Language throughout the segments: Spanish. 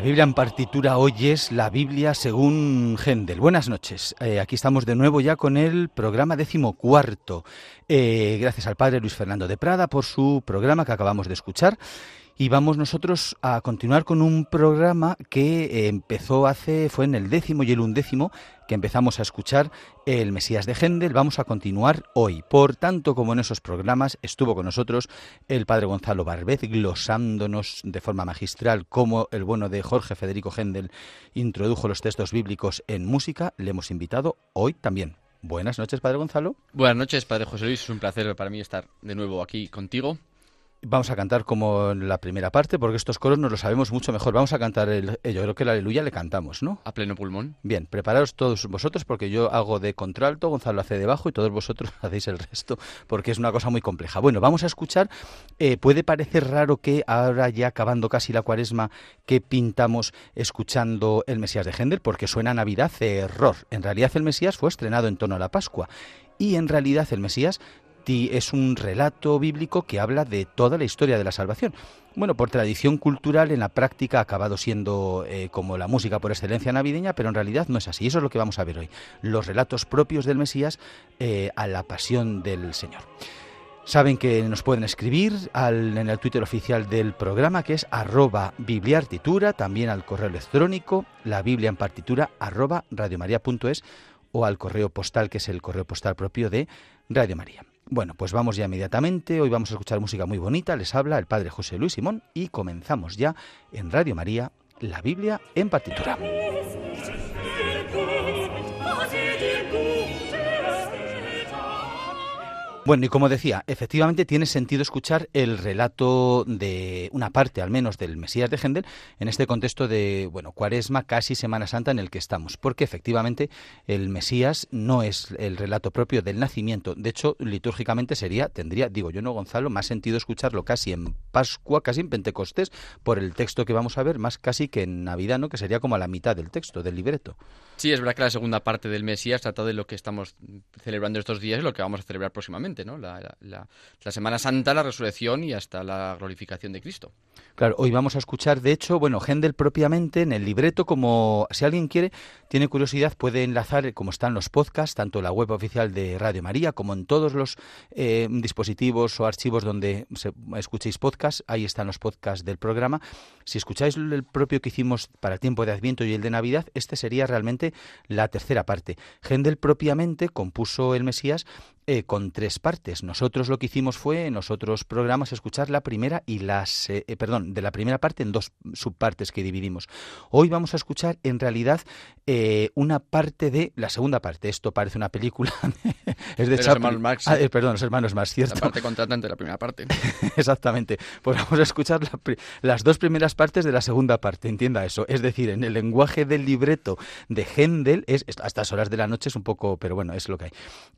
La Biblia en partitura hoy es la Biblia según Händel. Buenas noches. Eh, aquí estamos de nuevo ya con el programa decimocuarto. Eh, gracias al padre Luis Fernando de Prada por su programa que acabamos de escuchar. Y vamos nosotros a continuar con un programa que eh, empezó hace, fue en el décimo y el undécimo, que empezamos a escuchar el Mesías de Händel. Vamos a continuar hoy. Por tanto, como en esos programas, estuvo con nosotros el padre Gonzalo Barbez, glosándonos de forma magistral cómo el bueno de Jorge Federico Händel introdujo los textos bíblicos en música. Le hemos invitado hoy también. Buenas noches, Padre Gonzalo. Buenas noches, Padre José Luis. Es un placer para mí estar de nuevo aquí contigo. Vamos a cantar como en la primera parte, porque estos coros nos lo sabemos mucho mejor. Vamos a cantar, el, eh, yo creo que el aleluya le cantamos, ¿no? A pleno pulmón. Bien, preparaos todos vosotros, porque yo hago de contralto, Gonzalo hace de bajo y todos vosotros hacéis el resto, porque es una cosa muy compleja. Bueno, vamos a escuchar, eh, puede parecer raro que ahora ya acabando casi la cuaresma, que pintamos escuchando el Mesías de Händel, porque suena Navidad, error. En realidad el Mesías fue estrenado en torno a la Pascua. Y en realidad el Mesías es un relato bíblico que habla de toda la historia de la salvación. Bueno, por tradición cultural en la práctica ha acabado siendo eh, como la música por excelencia navideña, pero en realidad no es así. Eso es lo que vamos a ver hoy. Los relatos propios del Mesías eh, a la pasión del Señor. Saben que nos pueden escribir en el Twitter oficial del programa que es arroba bibliartitura, también al correo electrónico, la biblia en partitura arroba radiomaria.es o al correo postal que es el correo postal propio de Radio María. Bueno, pues vamos ya inmediatamente. Hoy vamos a escuchar música muy bonita. Les habla el Padre José Luis Simón y comenzamos ya en Radio María, la Biblia en partitura. Bueno, y como decía, efectivamente tiene sentido escuchar el relato de una parte, al menos, del Mesías de Gendel en este contexto de, bueno, Cuaresma, casi Semana Santa en el que estamos, porque efectivamente el Mesías no es el relato propio del nacimiento. De hecho, litúrgicamente sería, tendría, digo yo no, Gonzalo, más sentido escucharlo casi en Pascua, casi en Pentecostés, por el texto que vamos a ver, más casi que en Navidad, ¿no? Que sería como a la mitad del texto, del libreto. Sí, es verdad que la segunda parte del Mesías trata de lo que estamos celebrando estos días y lo que vamos a celebrar próximamente. La, Semana Santa, la resurrección y hasta la glorificación de Cristo. Claro, hoy vamos a escuchar, de hecho, bueno, Händel propiamente en el libreto, como si alguien quiere, tiene curiosidad, puede enlazar, como están los podcasts, tanto en la web oficial de Radio María como en todos los eh, dispositivos o archivos donde escuchéis podcasts, ahí están los podcasts del programa. Si escucháis el propio que hicimos para el tiempo de Adviento y el de Navidad, este sería realmente la tercera parte. Händel propiamente compuso el Mesías eh, con tres partes. Nosotros lo que hicimos fue en los otros programas escuchar la primera y las, eh, perdón, de la primera parte en dos subpartes que dividimos. Hoy vamos a escuchar en realidad eh, una parte de la segunda parte. Esto parece una película. es de, los hermanos Marx. Ah, perdón, los hermanos más cierto. La parte contratante de la primera parte. Exactamente. Pues vamos a escuchar las dos primeras partes de la segunda parte. Entienda eso. Es decir, en el lenguaje del libreto de Händel, es, a estas horas de la noche es un poco, pero bueno, es lo que hay.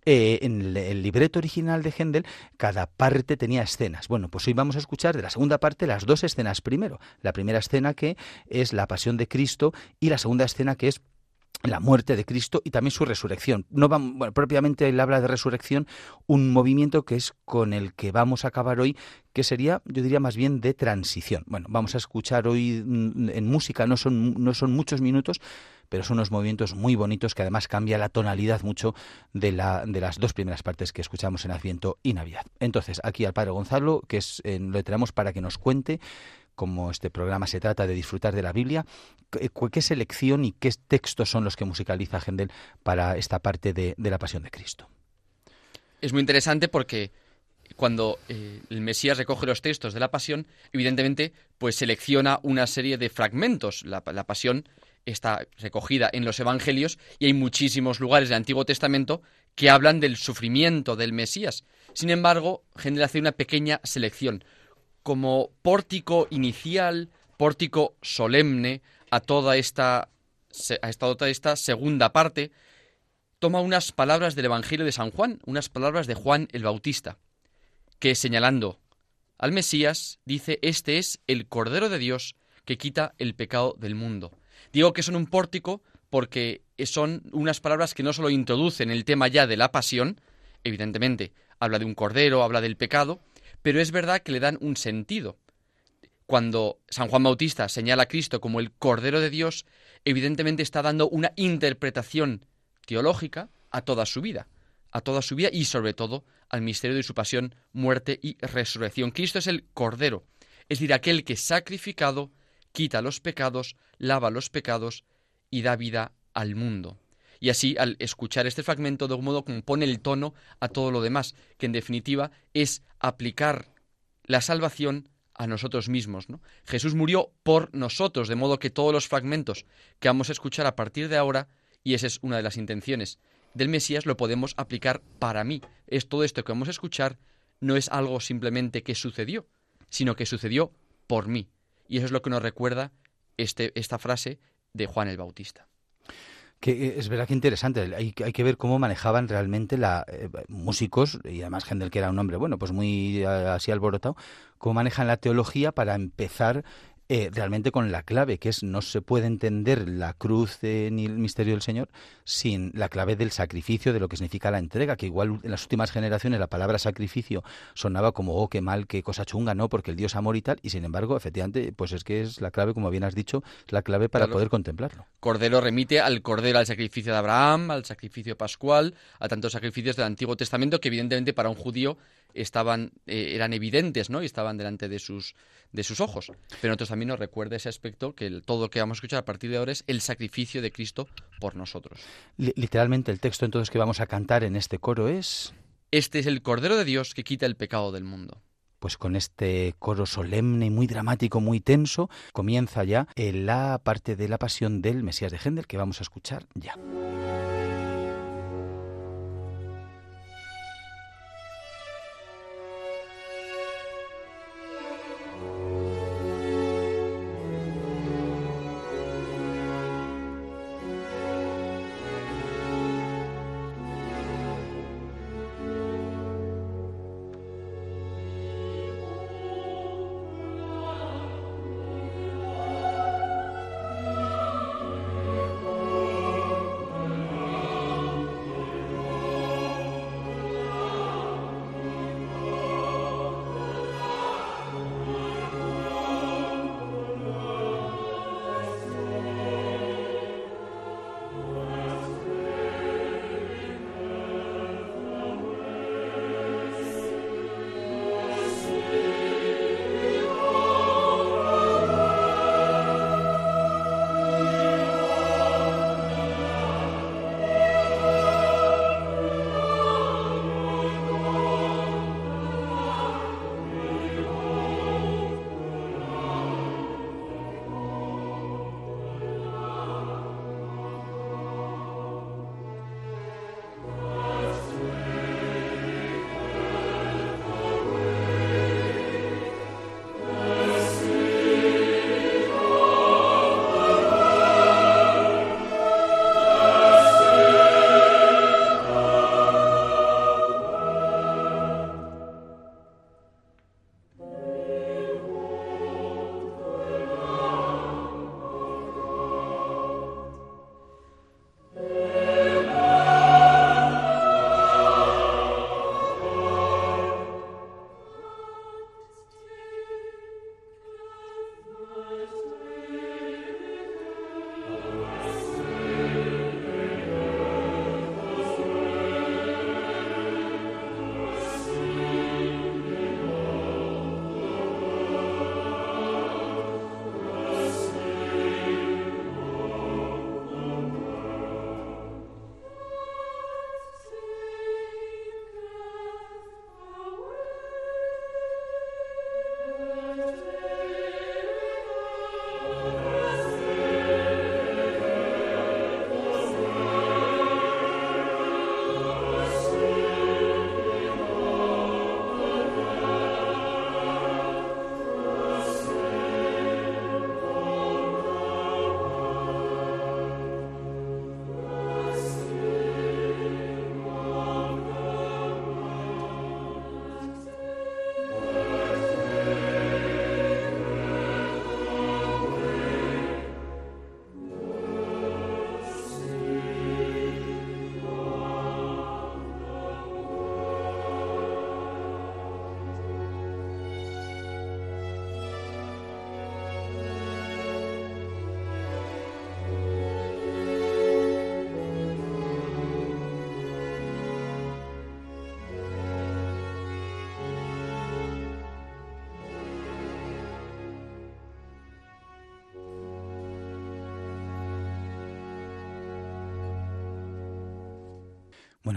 en el el libreto original de Händel, cada parte tenía escenas. Bueno, pues hoy vamos a escuchar de la segunda parte las dos escenas primero. La primera escena que es la pasión de Cristo y la segunda escena que es la muerte de Cristo y también su resurrección. No bueno, propiamente él habla de resurrección, un movimiento que es con el que vamos a acabar hoy, que sería, yo diría más bien de transición. Bueno, vamos a escuchar hoy mm, en música, no son, no son muchos minutos, pero son unos movimientos muy bonitos que además cambia la tonalidad mucho de, la, de las dos primeras partes que escuchamos en Adviento y Navidad. Entonces, aquí al Padre Gonzalo, que es, eh, lo traemos para que nos cuente como este programa se trata de disfrutar de la Biblia, ¿qué, selección y qué textos son los que musicaliza Händel para esta parte de, la Pasión de Cristo? Es muy interesante porque cuando eh, el Mesías recoge los textos de la Pasión, evidentemente, pues selecciona una serie de fragmentos. La Pasión está recogida en los Evangelios y hay muchísimos lugares del Antiguo Testamento que hablan del sufrimiento del Mesías. Sin embargo, Händel hace una pequeña selección como pórtico inicial, pórtico solemne a toda esta a toda esta segunda parte, toma unas palabras del Evangelio de San Juan, unas palabras de Juan el Bautista, que señalando al Mesías dice, este es el Cordero de Dios que quita el pecado del mundo. Digo que son un pórtico porque son unas palabras que no solo introducen el tema ya de la pasión, evidentemente, habla de un cordero, habla del pecado, pero es verdad que le dan un sentido. Cuando San Juan Bautista señala a Cristo como el Cordero de Dios, evidentemente está dando una interpretación teológica a toda su vida, a toda su vida y sobre todo al misterio de su pasión, muerte y resurrección. Cristo es el Cordero, es decir, aquel que sacrificado quita los pecados, lava los pecados y da vida al mundo. Y así, al escuchar este fragmento, de un modo como pone el tono a todo lo demás, que en definitiva es aplicar la salvación a nosotros mismos. Jesús murió por nosotros, de modo que todos los fragmentos que vamos a escuchar a partir de ahora, y esa es una de las intenciones del Mesías, lo podemos aplicar para mí. Es todo esto que vamos a escuchar no es algo simplemente que sucedió, sino que sucedió por mí. Y eso es lo que nos recuerda este, esta frase de Juan el Bautista. Que eh, es verdad que interesante. Hay, que ver cómo manejaban realmente la eh, músicos y además Händel que era un hombre bueno, pues muy así alborotado, cómo manejan la teología para empezar eh, realmente con la clave, que es no se puede entender la cruz ni el misterio del Señor sin la clave del sacrificio, de lo que significa la entrega, que igual en las últimas generaciones la palabra sacrificio sonaba como, oh, qué mal, qué cosa chunga, ¿no? Porque el Dios amor y tal, y sin embargo, efectivamente, pues es que es la clave, como bien has dicho, la clave para poder contemplarlo. Cordero remite al cordero, al sacrificio de Abraham, al sacrificio pascual, a tantos sacrificios del Antiguo Testamento que evidentemente para un judío estaban eh, eran evidentes, ¿no? Y estaban delante de sus de sus ojos. Pero nosotros también nos recuerda ese aspecto que todo lo que vamos a escuchar a partir de ahora es el sacrificio de Cristo por nosotros. literalmente el texto entonces que vamos a cantar en este coro es Este es el Cordero de Dios que quita el pecado del mundo. Pues con este coro solemne, muy dramático, muy tenso, comienza ya la parte de la pasión del Mesías de Händel que vamos a escuchar ya.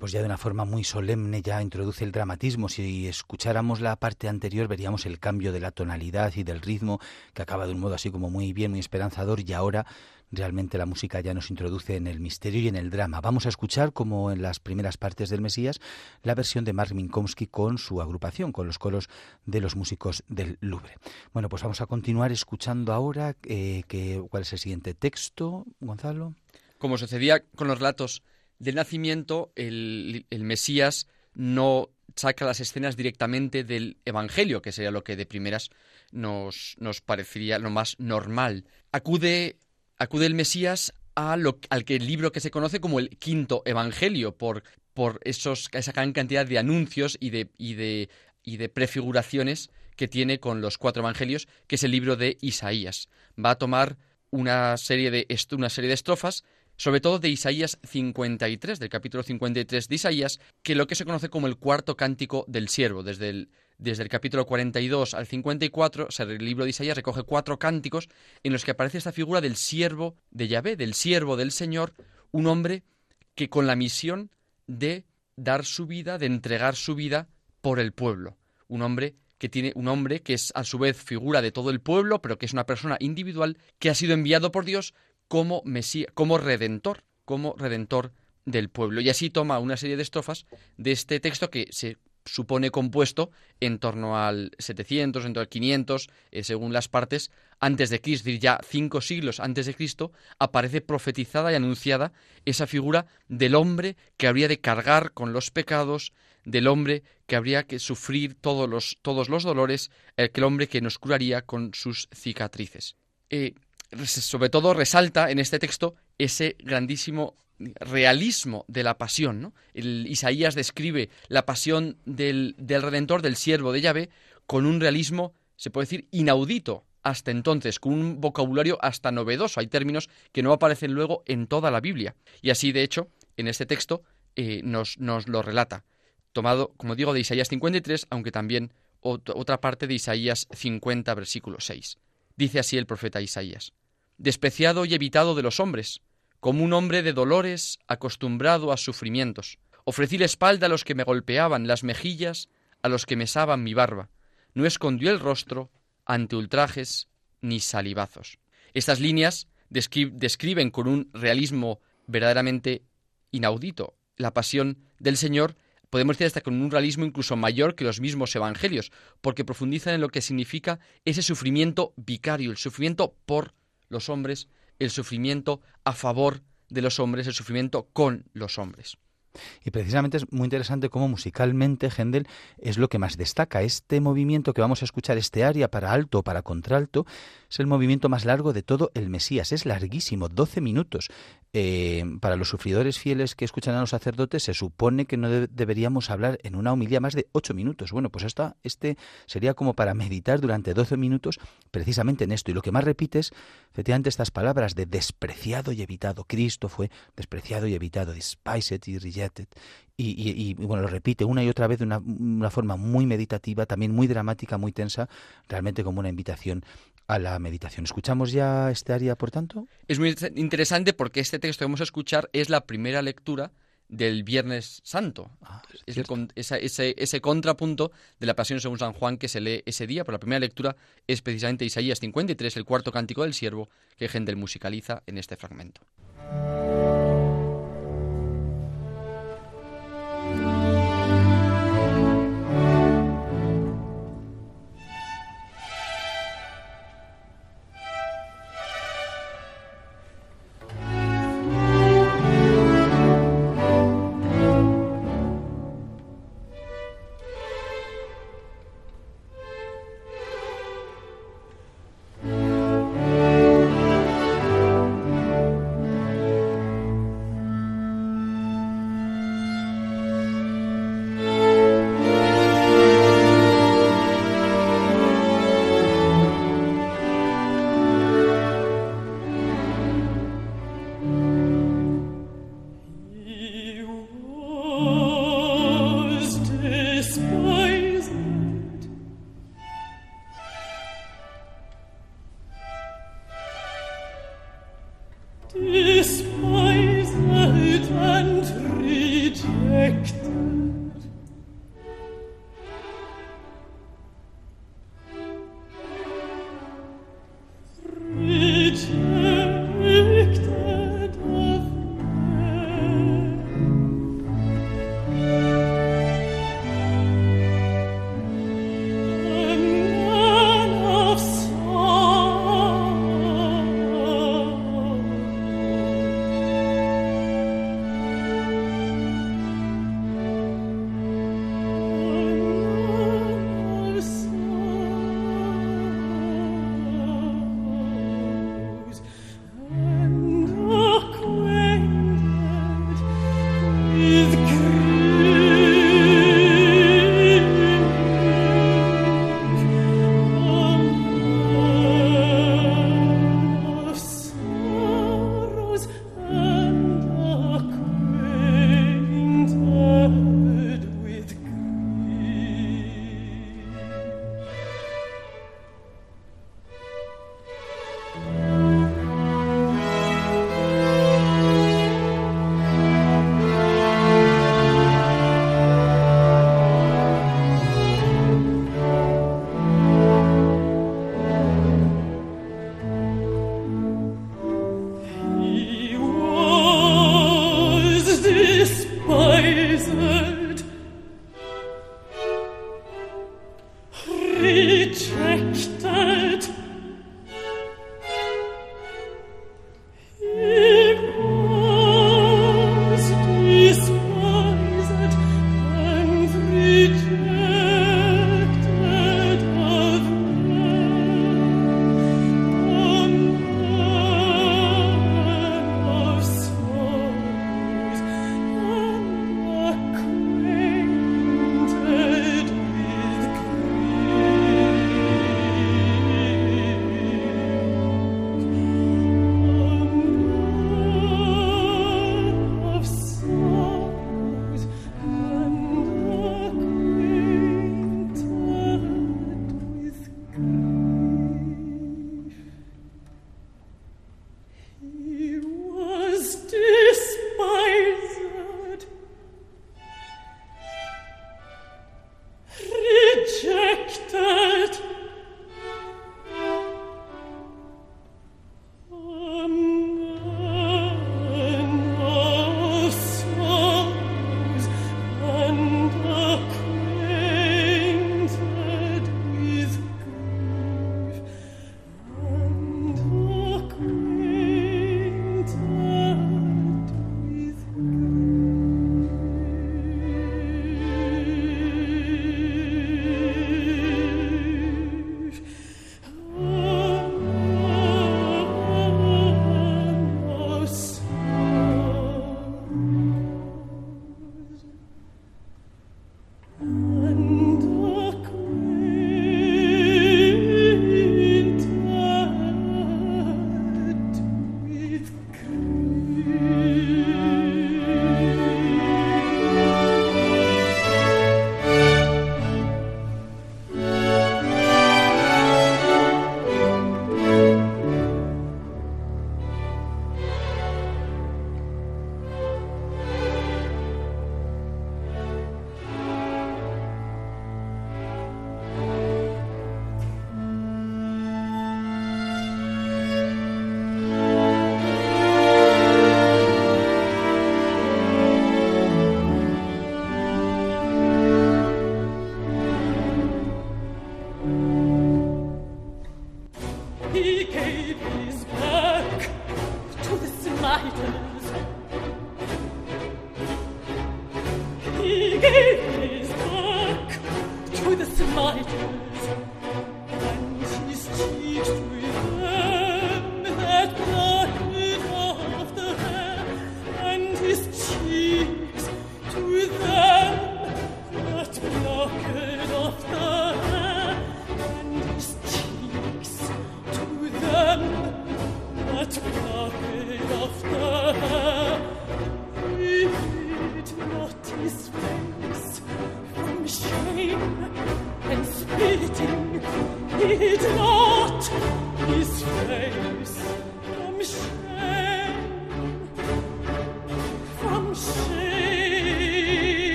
Pues ya de una forma muy solemne ya introduce el dramatismo. Si escucháramos la parte anterior veríamos el cambio de la tonalidad y del ritmo que acaba de un modo así como muy bien, muy esperanzador y ahora realmente la música ya nos introduce en el misterio y en el drama. Vamos a escuchar, como en las primeras partes del Mesías, la versión de Mark Minkowski con su agrupación, con los coros de los músicos del Louvre. Bueno, pues vamos a continuar escuchando ahora eh, que, cuál es el siguiente texto, Gonzalo. Como sucedía con los relatos del nacimiento, el, Mesías no saca las escenas directamente del Evangelio, que sería lo que de primeras nos, nos parecería lo más normal. Acude, acude el Mesías a lo, al que el libro que se conoce como el quinto Evangelio, por, por esos, esa gran cantidad de anuncios y de, y, de, y de prefiguraciones que tiene con los cuatro Evangelios, que es el libro de Isaías. Va a tomar una serie de, una serie de estrofas sobre todo de Isaías 53, del capítulo 53 de Isaías, que lo que se conoce como el cuarto cántico del siervo. Desde el, desde el capítulo 42 al 54, el libro de Isaías recoge cuatro cánticos en los que aparece esta figura del siervo de Yahvé, del siervo del Señor, un hombre que con la misión de dar su vida, de entregar su vida por el pueblo. Un hombre que tiene un hombre que es a su vez figura de todo el pueblo, pero que es una persona individual que ha sido enviado por Dios como Mesías, como redentor, como redentor del pueblo. Y así toma una serie de estrofas de este texto que se supone compuesto en torno al 700, en torno al 500, eh, según las partes, antes de Cristo, es decir, ya cinco siglos antes de Cristo, aparece profetizada y anunciada esa figura del hombre que habría de cargar con los pecados, del hombre que habría que sufrir todos los, todos los dolores, el hombre que nos curaría con sus cicatrices. Eh, sobre todo resalta en este texto ese grandísimo realismo de la pasión. ¿no? Isaías describe la pasión del, del Redentor, del siervo de Yahvé, con un realismo, se puede decir, inaudito hasta entonces, con un vocabulario hasta novedoso. Hay términos que no aparecen luego en toda la Biblia. Y así, de hecho, en este texto eh, nos, nos, lo relata. Tomado, como digo, de Isaías 53, aunque también otra parte de Isaías 50, versículo 6. Dice así el profeta Isaías despreciado y evitado de los hombres, como un hombre de dolores acostumbrado a sufrimientos. Ofrecí la espalda a los que me golpeaban, las mejillas a los que mesaban mi barba. No escondió el rostro ante ultrajes ni salivazos. Estas líneas describen con un realismo verdaderamente inaudito la pasión del Señor, podemos decir hasta con un realismo incluso mayor que los mismos evangelios, porque profundizan en lo que significa ese sufrimiento vicario, el sufrimiento por los hombres, el sufrimiento a favor de los hombres, el sufrimiento con los hombres. Y precisamente es muy interesante cómo musicalmente Händel es lo que más destaca. Este movimiento que vamos a escuchar, este área para alto o para contralto, es el movimiento más largo de todo el Mesías. Es larguísimo, 12 minutos. Eh, para los sufridores fieles que escuchan a los sacerdotes se supone que no deberíamos hablar en una homilía más de ocho minutos. Bueno, pues esta, este sería como para meditar durante 12 minutos precisamente en esto. Y lo que más repite es efectivamente estas palabras de despreciado y evitado. Cristo fue despreciado y evitado, despised y rejected. Y, bueno, lo repite una y otra vez de una, forma muy meditativa, también muy dramática, muy tensa, realmente como una invitación a la meditación. ¿Escuchamos ya este área, por tanto? Es muy interesante porque este texto que vamos a escuchar es la primera lectura del Viernes Santo. Ah, es ese, ese, contrapunto de la Pasión según San Juan que se lee ese día, pero la primera lectura es precisamente Isaías 53, el cuarto cántico del siervo, que Händel musicaliza en este fragmento.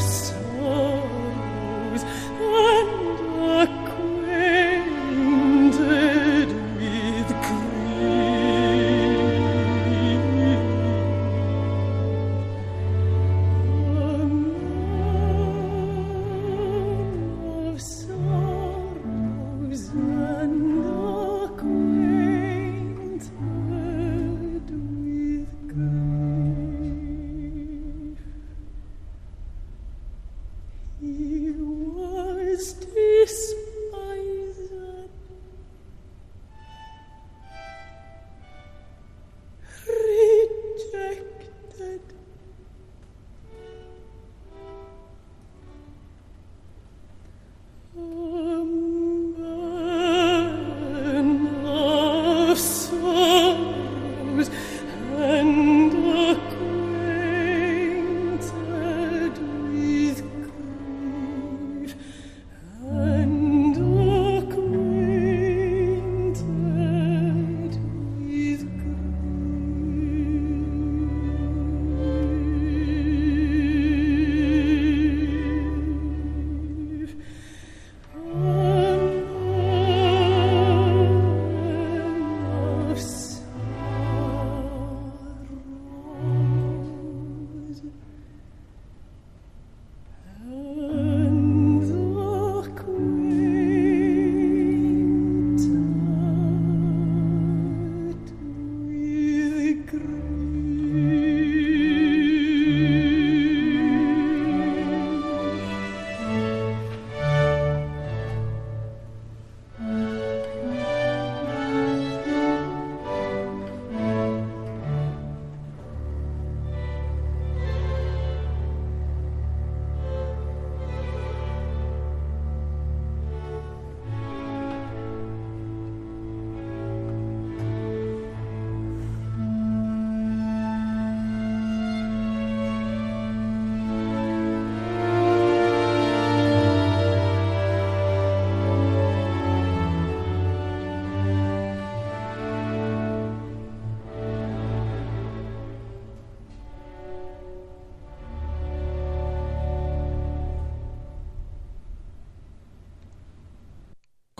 lives.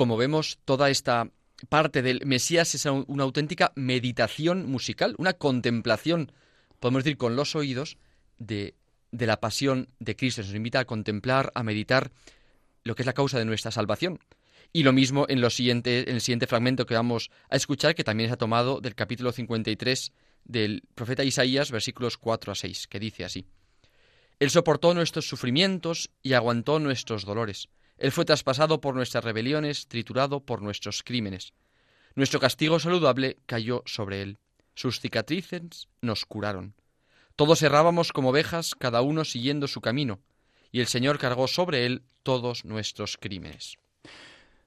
Como vemos, toda esta parte del Mesías es una auténtica meditación musical, una contemplación, podemos decir, con los oídos de, de la pasión de Cristo. Nos invita a contemplar, a meditar lo que es la causa de nuestra salvación. Y lo mismo en, el siguiente fragmento que vamos a escuchar, que también se ha tomado del capítulo 53 del profeta Isaías, versículos 4 a 6, que dice así. Él soportó nuestros sufrimientos y aguantó nuestros dolores. Él fue traspasado por nuestras rebeliones, triturado por nuestros crímenes. Nuestro castigo saludable cayó sobre él. Sus cicatrices nos curaron. Todos errábamos como ovejas, cada uno siguiendo su camino, y el Señor cargó sobre él todos nuestros crímenes.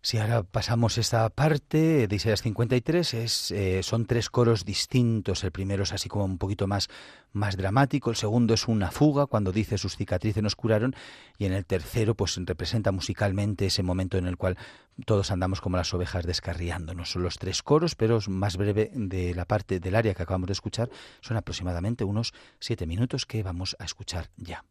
Si ahora pasamos esta parte de Isaías 53, es, eh, son tres coros distintos. El primero es así como un poquito más, más dramático, el segundo es una fuga cuando dice sus cicatrices nos curaron y en el tercero pues representa musicalmente ese momento en el cual todos andamos como las ovejas descarriándonos. Son los tres coros, pero es más breve de la parte del área que acabamos de escuchar. Son aproximadamente unos siete minutos que vamos a escuchar ya.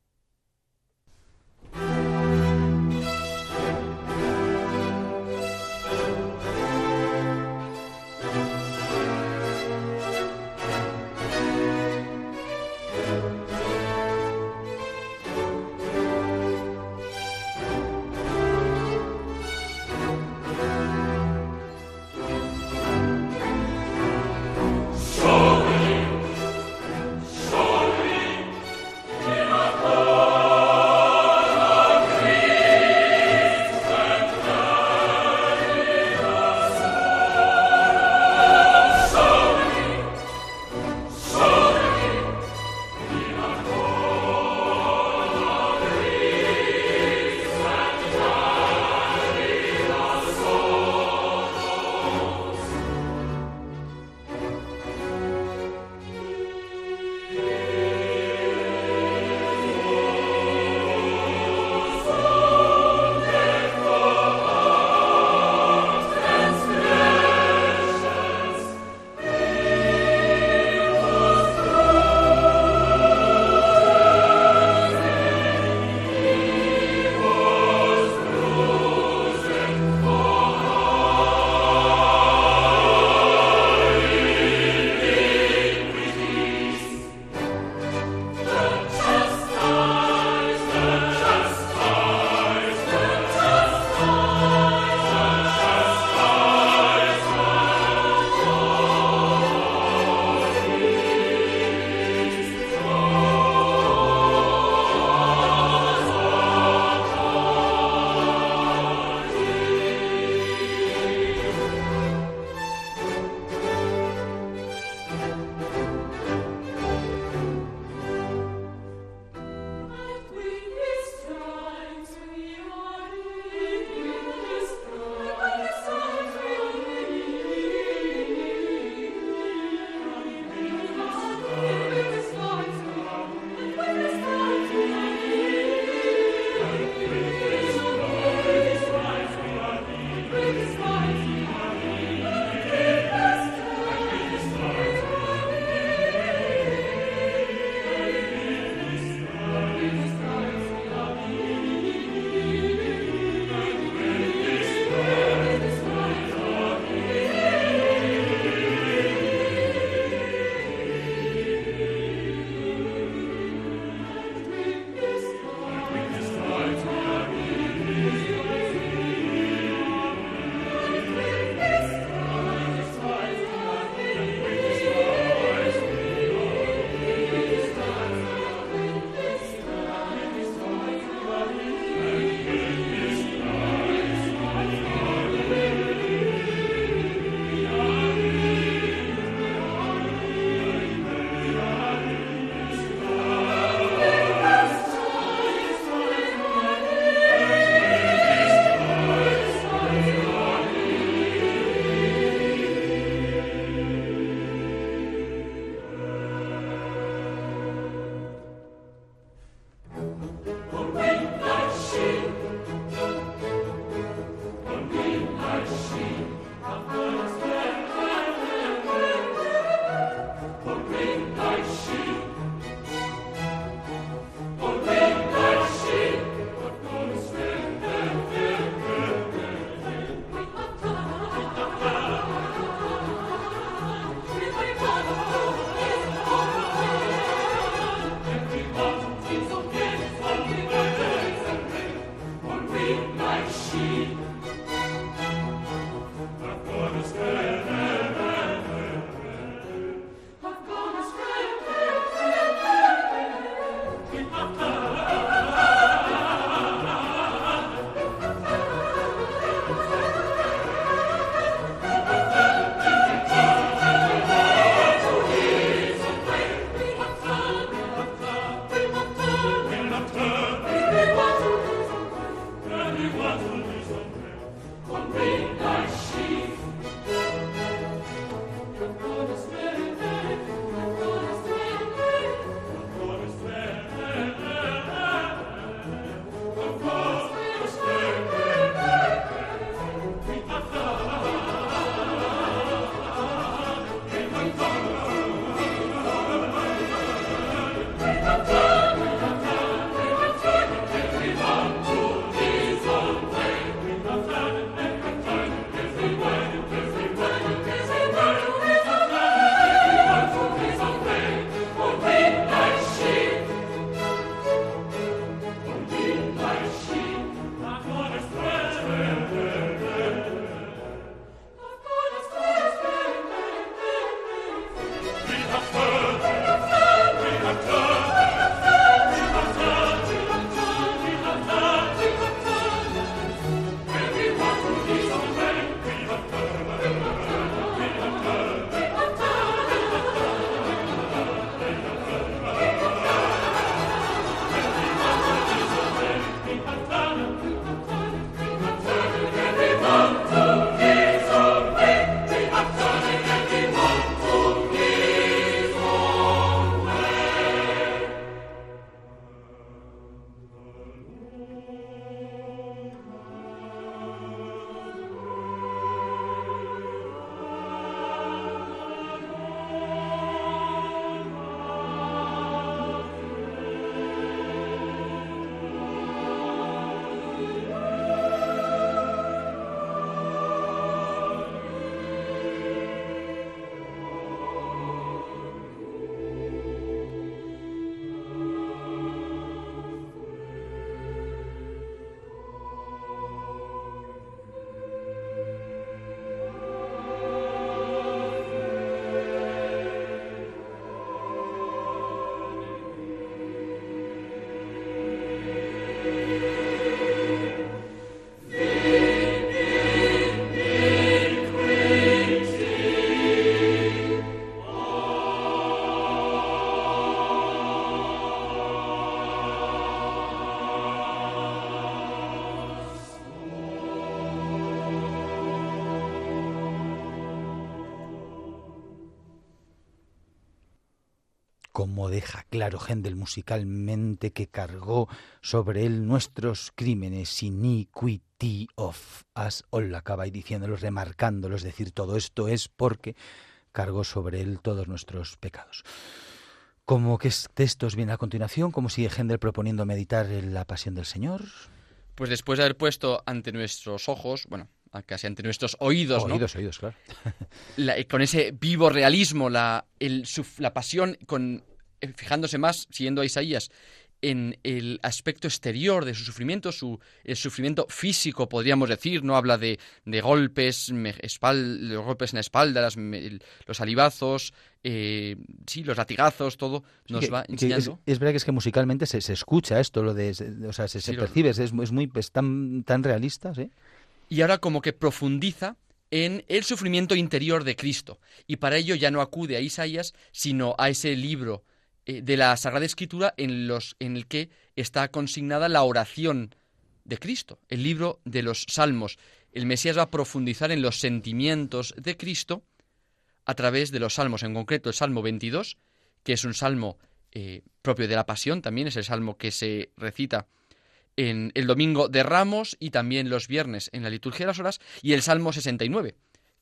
Como deja claro Händel musicalmente que cargó sobre él nuestros crímenes, iniquity of us, all acaba ahí diciéndolo, remarcándolo, es decir, todo esto es porque cargó sobre él todos nuestros pecados. ¿Cómo qué textos viene a continuación? ¿Cómo sigue Händel proponiendo meditar en la pasión del Señor? Pues después de haber puesto ante nuestros ojos, bueno, casi ante nuestros oídos, ¿no? Oídos, oídos, claro. con ese vivo realismo, la, la pasión, con, fijándose más, siguiendo a Isaías, en el aspecto exterior de su sufrimiento, su, el sufrimiento físico, podríamos decir, no habla de, de golpes, golpes en la espalda, los alibazos, eh, sí, los latigazos, todo nos va enseñando. Es, verdad que es que musicalmente se, se escucha esto, lo de, o sea, se, percibe, es, es, muy tan, tan realista, ¿sí? Y ahora como que profundiza en el sufrimiento interior de Cristo. Y para ello ya no acude a Isaías, sino a ese libro eh, de la Sagrada Escritura en, los, en el que está consignada la oración de Cristo, el libro de los Salmos. El Mesías va a profundizar en los sentimientos de Cristo a través de los salmos, en concreto el Salmo 22, que es un salmo eh, propio de la Pasión, también es el salmo que se recita en el domingo de Ramos y también los viernes en la liturgia de las horas y el Salmo 69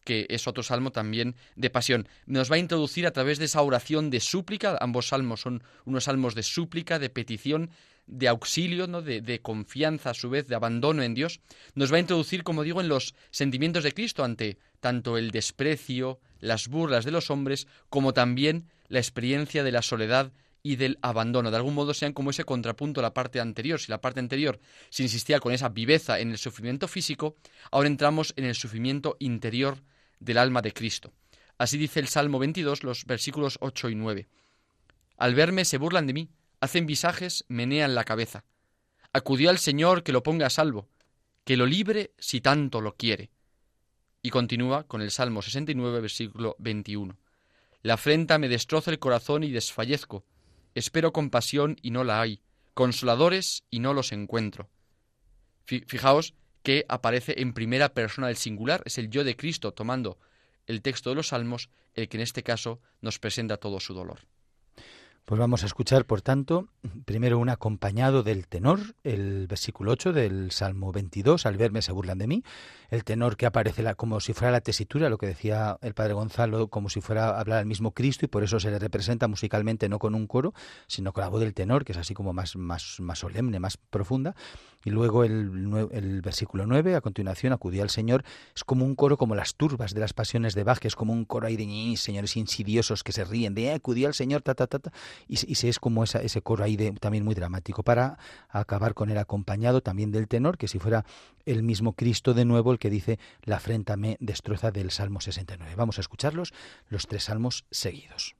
que es otro salmo también de pasión. Nos va a introducir a través de esa oración de súplica, ambos salmos son unos salmos de súplica, de petición, de auxilio, ¿no? de, de, confianza a su vez, de abandono en Dios, nos va a introducir, como digo, en los sentimientos de Cristo ante tanto el desprecio, las burlas de los hombres, como también la experiencia de la soledad y del abandono. De algún modo sean como ese contrapunto la parte anterior. Si la parte anterior se insistía con esa viveza en el sufrimiento físico, ahora entramos en el sufrimiento interior del alma de Cristo. Así dice el Salmo 22, los versículos 8 y 9. Al verme se burlan de mí, hacen visajes, menean la cabeza. Acudió al Señor que lo ponga a salvo, que lo libre si tanto lo quiere. Y continúa con el Salmo 69, versículo 21. La afrenta me destroza el corazón y desfallezco. Espero compasión y no la hay, consoladores y no los encuentro. Fijaos que aparece en primera persona del singular, es el yo de Cristo tomando el texto de los salmos, el que en este caso nos presenta todo su dolor. Pues vamos a escuchar, por tanto, primero un acompañado del tenor, el versículo 8 del Salmo 22, al verme se burlan de mí, el tenor que aparece como si fuera la tesitura, lo que decía el padre Gonzalo, como si fuera a hablar al mismo Cristo, y por eso se le representa musicalmente no con un coro, sino con la voz del tenor, que es así como más, más, solemne, más profunda, y luego el, el versículo 9, a continuación, acudía al Señor, es como un coro como las turbas de las pasiones de Bach, que es como un coro ahí de señores insidiosos que se ríen de, eh, acudía al Señor, ta, ta, ta, ta y, y es como esa, ese coro ahí de, también muy dramático, para acabar con el acompañado también del tenor, que si fuera el mismo Cristo de nuevo el que dice, la afrenta me destroza del Salmo 69. Vamos a escucharlos, los tres salmos seguidos.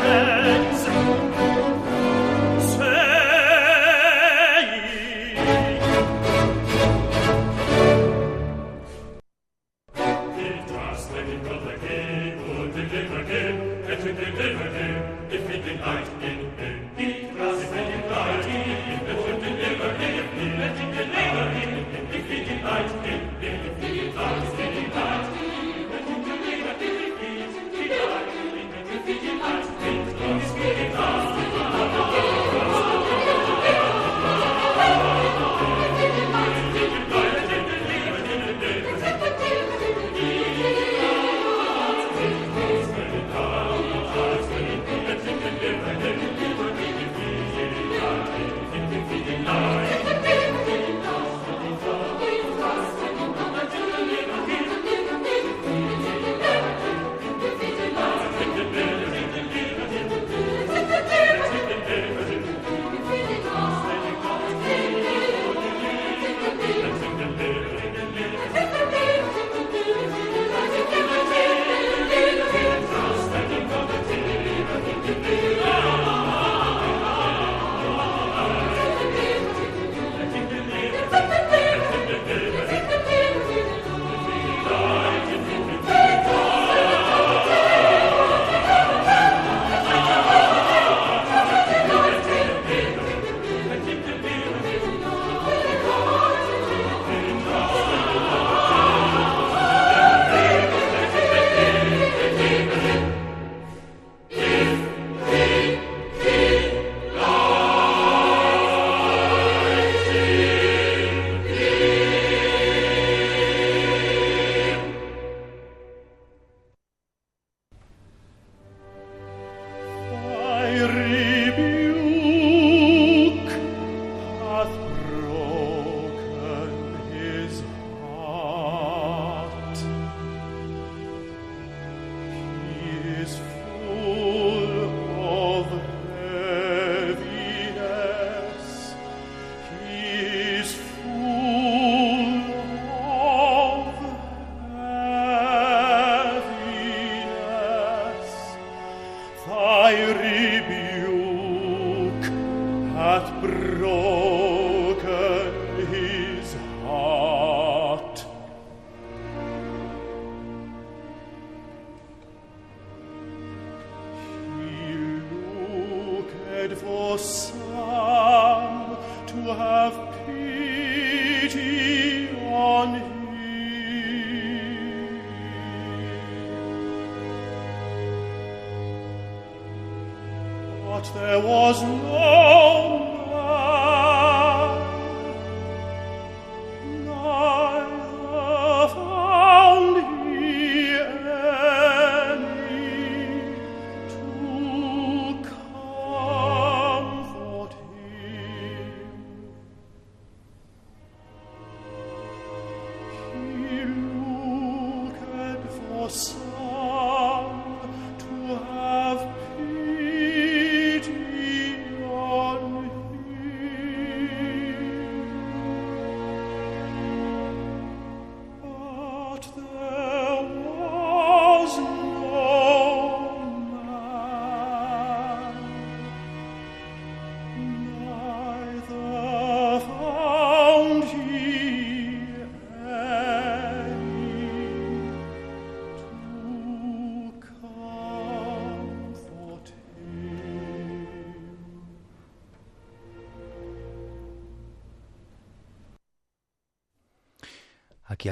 Aquí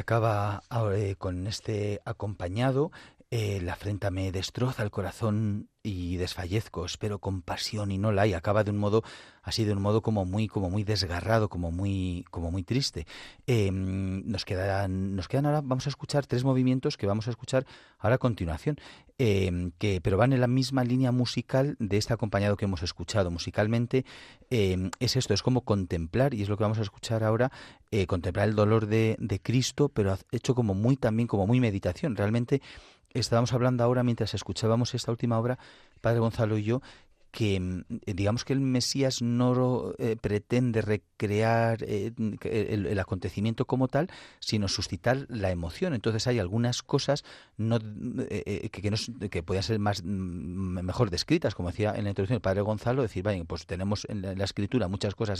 acaba con este acompañado, eh, la afrenta me destroza el corazón y desfallezco, espero compasión y no la hay. Acaba de un modo, así de un modo como muy, como muy desgarrado, como muy, como muy triste. Em, nos quedan, nos quedan ahora, vamos a escuchar tres movimientos que vamos a escuchar ahora a continuación, em, que, pero van en la misma línea musical de este acompañado que hemos escuchado. Musicalmente em, es esto, es como contemplar, y es lo que vamos a escuchar ahora, eh, contemplar el dolor de, de Cristo, pero hecho como muy también, como muy meditación. Realmente estábamos hablando ahora mientras escuchábamos esta última obra, Padre Gonzalo y yo, que mm, digamos que el Mesías no eh, pretende recrear eh, el, acontecimiento como tal, sino suscitar la emoción. Entonces hay algunas cosas no, eh, que, que, que podían ser más mm, mejor descritas, como decía en la introducción el padre Gonzalo, decir, vaya, pues tenemos en la, escritura muchas cosas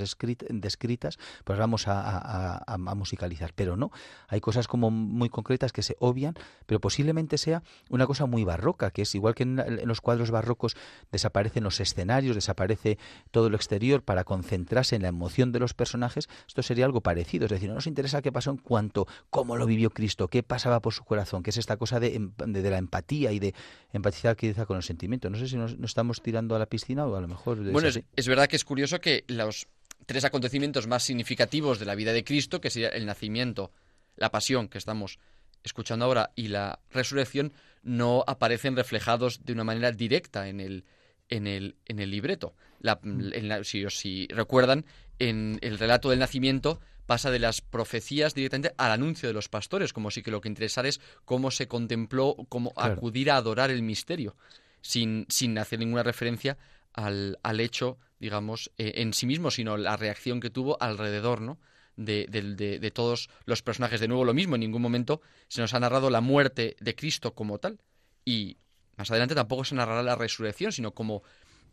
descritas, pues vamos a, musicalizar. Pero no, hay cosas como muy concretas que se obvian, pero posiblemente sea una cosa muy barroca, que es igual que en los cuadros barrocos desaparecen los escenarios, desaparece todo lo exterior para concentrarse en la emoción de los personajes, esto sería algo parecido. Es decir, no nos interesa qué pasó en cuanto, cómo lo vivió Cristo, qué pasaba por su corazón, que es esta cosa de, em, de, la empatía y de empatizar quizá con los sentimientos. No sé si nos, estamos tirando a la piscina o a lo mejor... bueno, es, verdad que es curioso que los tres acontecimientos más significativos de la vida de Cristo, que sería el nacimiento, la pasión que estamos escuchando ahora y la resurrección, no aparecen reflejados de una manera directa en el, en el, en el libreto. Mm. si, si recuerdan, en el relato del nacimiento pasa de las profecías directamente al anuncio de los pastores, como si que lo que interesara es cómo se contempló, cómo acudir a adorar el misterio, sin, sin hacer ninguna referencia al, al hecho, digamos, eh, en sí mismo, sino la reacción que tuvo alrededor, ¿no? De, de, de, todos los personajes. De nuevo, lo mismo, en ningún momento se nos ha narrado la muerte de Cristo como tal. Y más adelante tampoco se narrará la resurrección, sino como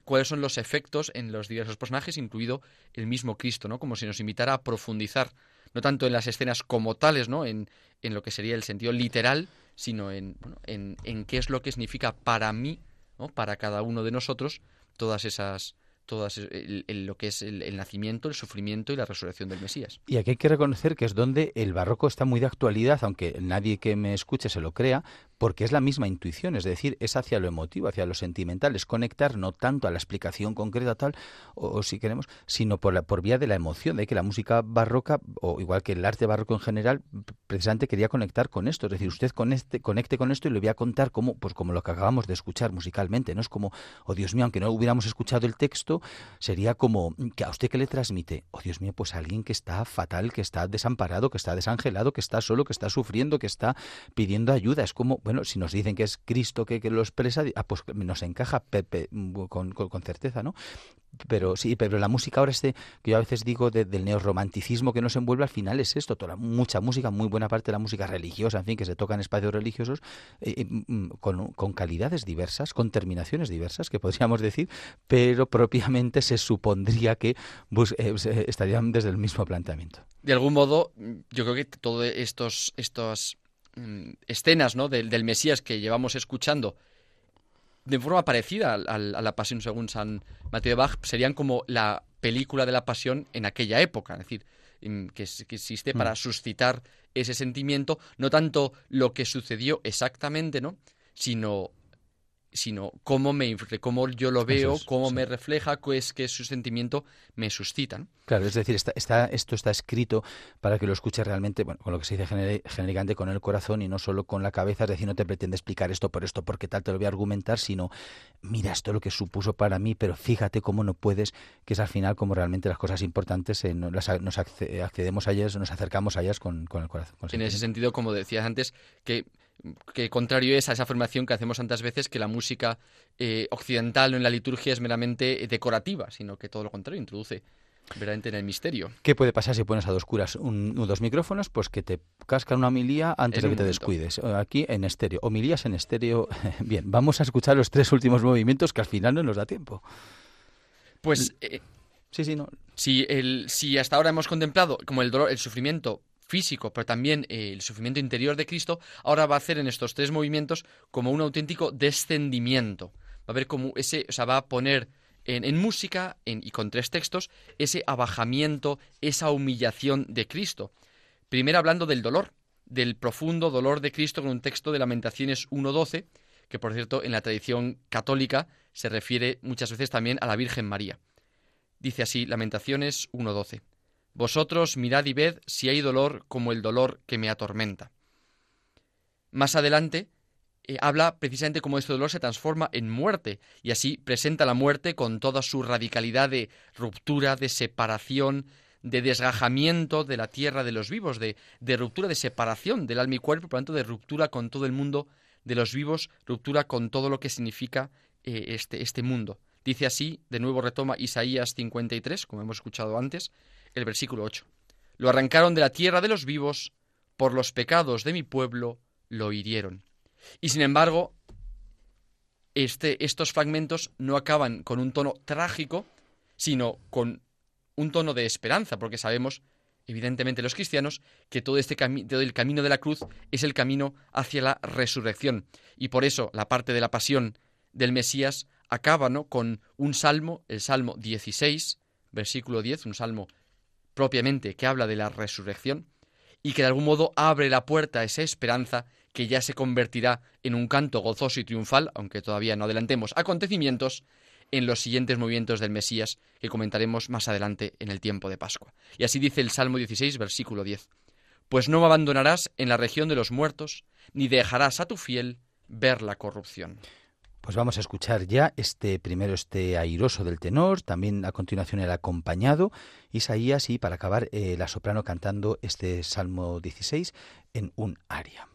cuáles son los efectos en los diversos personajes, incluido el mismo Cristo, ¿no? Como si nos invitara a profundizar, no tanto en las escenas como tales, ¿no? En, en lo que sería el sentido literal, sino en, en, en qué es lo que significa para mí. Para cada uno de nosotros, todas esas todas lo que es el, nacimiento, el sufrimiento y la resurrección del Mesías. Y aquí hay que reconocer que es donde el barroco está muy de actualidad, aunque nadie que me escuche se lo crea, porque es la misma intuición, es decir, es hacia lo emotivo, hacia lo sentimental, es conectar no tanto a la explicación concreta tal, o, si queremos, sino por, la, por vía de la emoción, de que la música barroca, o igual que el arte barroco en general, precisamente quería conectar con esto, es decir, usted conecte, conecte con esto y le voy a contar como, pues como lo que acabamos de escuchar musicalmente, ¿no? Es como, oh Dios mío, aunque no hubiéramos escuchado el texto, sería como, que a usted que le transmite, oh Dios mío, pues alguien que está fatal, que está desamparado, que está desangelado, que está solo, que está sufriendo, que está pidiendo ayuda, es como, bueno, si nos dicen que es Cristo que, que lo expresa, ah, pues nos encaja con, con, certeza, ¿no? Pero sí, pero la música ahora este, que yo a veces digo del neorromanticismo que nos envuelve, al final es esto, toda mucha música, muy buena parte de la música religiosa, en fin, que se toca en espacios religiosos, eh, eh, mm, mm, con, con, calidades diversas, con terminaciones diversas, que podríamos decir, pero propiamente se supondría que eh, estarían desde el mismo planteamiento. De algún modo, yo creo que todos estos, estos Mm, escenas ¿no? del, del, Mesías que llevamos escuchando de forma parecida a, la Pasión según San Mateo de Bach serían como la película de la Pasión en aquella época, es decir, mm, que, que existe para mm. suscitar ese sentimiento, no tanto lo que sucedió exactamente, ¿no? sino sino cómo, me, cómo yo lo veo, cómo me refleja, qué es que su sentimiento me suscita. Claro, es decir, está, está, esto está escrito para que lo escuche realmente, bueno, con lo que se dice genéricamente con el corazón y no solo con la cabeza, es decir, no te pretende explicar esto por esto, porque tal te lo voy a argumentar, sino mira esto lo que supuso para mí, pero fíjate cómo no puedes, que es al final como realmente las cosas importantes eh, nos accedemos a ellas, nos acercamos a ellas con, con el corazón. en ese sentido, como decías antes, que que contrario es a esa afirmación que hacemos tantas veces que la música eh, occidental en la liturgia es meramente decorativa, sino que todo lo contrario, introduce verdaderamente en el misterio. ¿Qué puede pasar si pones a dos curas un, dos micrófonos? Pues que te cascan una homilía antes de que te descuides. Aquí en estéreo. Homilías en estéreo. Bien, vamos a escuchar los tres últimos movimientos que al final no nos da tiempo. Pues... Eh, sí, sí, no. Si, el, si hasta ahora hemos contemplado como el dolor, el sufrimiento físico, pero también eh, el sufrimiento interior de Cristo, ahora va a hacer en estos tres movimientos como un auténtico descendimiento. Va a ver como ese, o sea, va a poner en, música y con tres textos ese abajamiento, esa humillación de Cristo. Primero hablando del dolor, del profundo dolor de Cristo con un texto de Lamentaciones 1.12, que por cierto en la tradición católica se refiere muchas veces también a la Virgen María. Dice así Lamentaciones 1.12. Vosotros mirad y ved si hay dolor como el dolor que me atormenta. Más adelante eh, habla precisamente cómo este dolor se transforma en muerte y así presenta la muerte con toda su radicalidad de ruptura, de separación, de desgajamiento de la tierra de los vivos, de, ruptura, de separación del alma y cuerpo, por lo tanto de ruptura con todo el mundo de los vivos, ruptura con todo lo que significa eh, este, este mundo. Dice así, de nuevo retoma Isaías 53, como hemos escuchado antes, el versículo 8. Lo arrancaron de la tierra de los vivos, por los pecados de mi pueblo lo hirieron. Y sin embargo, este, estos fragmentos no acaban con un tono trágico, sino con un tono de esperanza, porque sabemos, evidentemente los cristianos, que todo este todo el camino de la cruz es el camino hacia la resurrección. Y por eso la parte de la pasión del Mesías acaba ¿no? con un salmo, el Salmo 16, versículo 10, un salmo propiamente que habla de la resurrección y que de algún modo abre la puerta a esa esperanza que ya se convertirá en un canto gozoso y triunfal, aunque todavía no adelantemos acontecimientos, en los siguientes movimientos del Mesías que comentaremos más adelante en el tiempo de Pascua. Y así dice el Salmo 16, versículo 10. Pues no me abandonarás en la región de los muertos, ni dejarás a tu fiel ver la corrupción. Pues vamos a escuchar ya este primero este airoso del tenor, también a continuación el acompañado, Isaías y para acabar eh, la soprano cantando este Salmo 16 en un aria.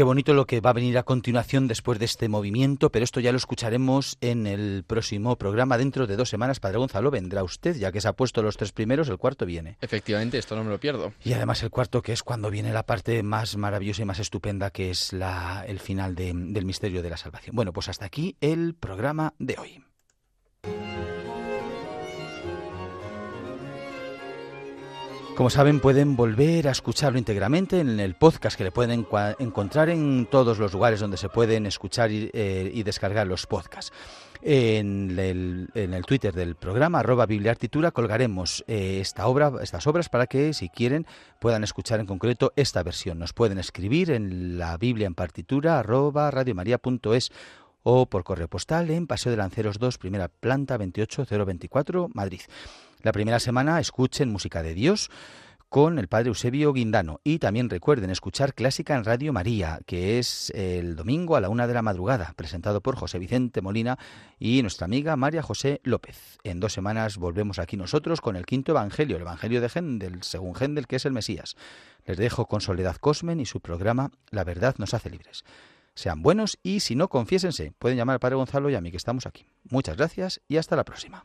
Qué bonito lo que va a venir a continuación después de este movimiento, pero esto ya lo escucharemos en el próximo programa. Dentro de dos semanas, Padre Gonzalo, vendrá usted, ya que se ha puesto los tres primeros, el cuarto viene. Efectivamente, esto no me lo pierdo. Y además el cuarto, que es cuando viene la parte más maravillosa y más estupenda, que es la, el final del misterio de la salvación. Bueno, pues hasta aquí el programa de hoy. Como saben, pueden volver a escucharlo íntegramente en el podcast que le pueden encontrar en todos los lugares donde se pueden escuchar y, eh, descargar los podcasts. En el, Twitter del programa, arroba bibliartitura, colgaremos eh, esta obra, estas obras para que, si quieren, puedan escuchar en concreto esta versión. Nos pueden escribir en la Biblia en partitura, arroba radiomaria.es o por correo postal en Paseo de Lanceros 2, primera planta 28024, Madrid. La primera semana escuchen Música de Dios con el padre Eusebio Guindano. Y también recuerden escuchar Clásica en Radio María, que es el domingo a la una de la madrugada, presentado por José Vicente Molina y nuestra amiga María José López. En dos semanas volvemos aquí nosotros con el quinto Evangelio, el Evangelio de Gendel, según Gendel, que es el Mesías. Les dejo con Soledad Cosmen y su programa La verdad nos hace libres. Sean buenos y si no, confiésense. Pueden llamar al Padre Gonzalo y a mí que estamos aquí. Muchas gracias y hasta la próxima.